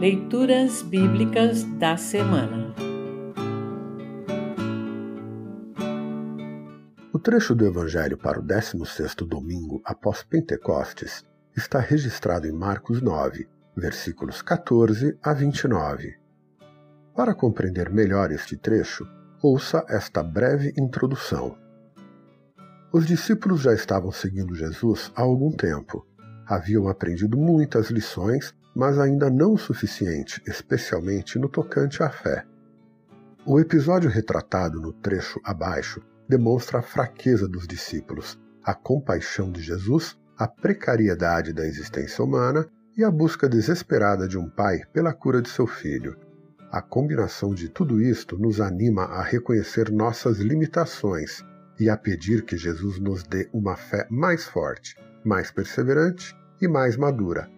Leituras Bíblicas da Semana O trecho do Evangelho para o 16º domingo após Pentecostes está registrado em Marcos 9, versículos 14 a 29. Para compreender melhor este trecho, ouça esta breve introdução. Os discípulos já estavam seguindo Jesus há algum tempo. Haviam aprendido muitas lições, mas ainda não o suficiente, especialmente no tocante à fé. O episódio retratado no trecho abaixo demonstra a fraqueza dos discípulos, a compaixão de Jesus, a precariedade da existência humana e a busca desesperada de um pai pela cura de seu filho. A combinação de tudo isto nos anima a reconhecer nossas limitações e a pedir que Jesus nos dê uma fé mais forte, mais perseverante e mais madura.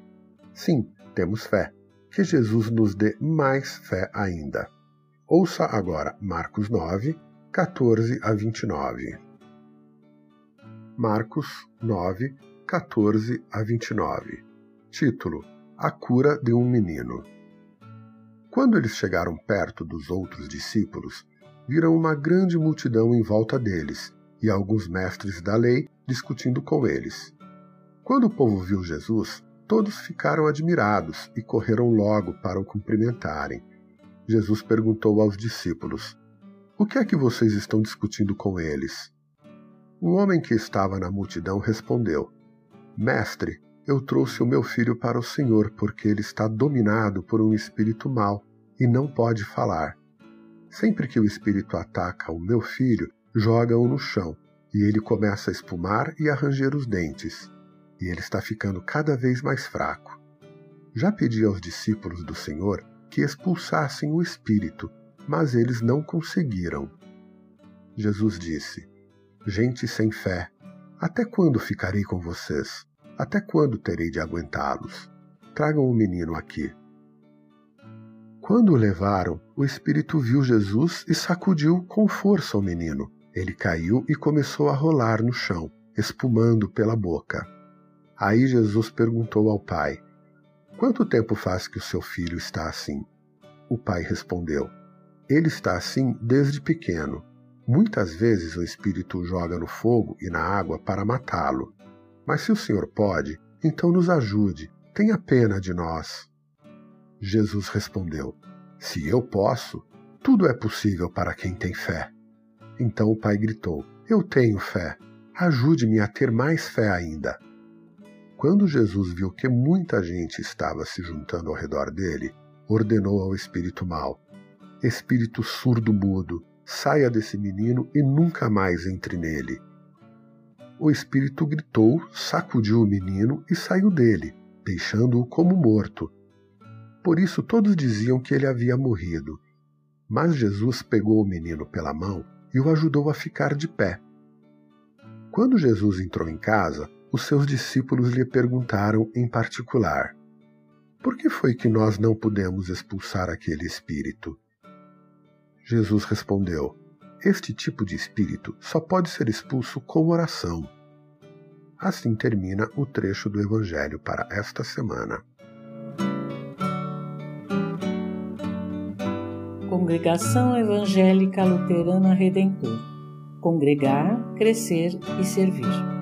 Sim, temos fé. Que Jesus nos dê mais fé ainda. Ouça agora Marcos 9, 14 a 29. Marcos 9, 14 a 29. Título: A cura de um menino. Quando eles chegaram perto dos outros discípulos, viram uma grande multidão em volta deles e alguns mestres da lei discutindo com eles. Quando o povo viu Jesus, todos ficaram admirados e correram logo para o cumprimentarem. Jesus perguntou aos discípulos: O que é que vocês estão discutindo com eles? Um homem que estava na multidão respondeu: Mestre, eu trouxe o meu filho para o Senhor porque ele está dominado por um espírito mau e não pode falar. Sempre que o espírito ataca o meu filho, joga-o no chão e ele começa a espumar e a ranger os dentes. E ele está ficando cada vez mais fraco. Já pedi aos discípulos do Senhor que expulsassem o espírito, mas eles não conseguiram. Jesus disse: Gente sem fé, até quando ficarei com vocês? Até quando terei de aguentá-los? Tragam o menino aqui. Quando o levaram, o espírito viu Jesus e sacudiu com força o menino. Ele caiu e começou a rolar no chão, espumando pela boca. Aí Jesus perguntou ao pai: Quanto tempo faz que o seu filho está assim? O pai respondeu: Ele está assim desde pequeno. Muitas vezes o espírito joga no fogo e na água para matá-lo. Mas se o Senhor pode, então nos ajude, tenha pena de nós. Jesus respondeu: Se eu posso, tudo é possível para quem tem fé. Então o pai gritou: Eu tenho fé. Ajude-me a ter mais fé ainda. Quando Jesus viu que muita gente estava se juntando ao redor dele, ordenou ao espírito mau: Espírito surdo-mudo, saia desse menino e nunca mais entre nele. O espírito gritou, sacudiu o menino e saiu dele, deixando-o como morto. Por isso todos diziam que ele havia morrido. Mas Jesus pegou o menino pela mão e o ajudou a ficar de pé. Quando Jesus entrou em casa, os seus discípulos lhe perguntaram em particular: Por que foi que nós não pudemos expulsar aquele espírito? Jesus respondeu: Este tipo de espírito só pode ser expulso com oração. Assim termina o trecho do Evangelho para esta semana. Congregação Evangélica Luterana Redentor Congregar, Crescer e Servir.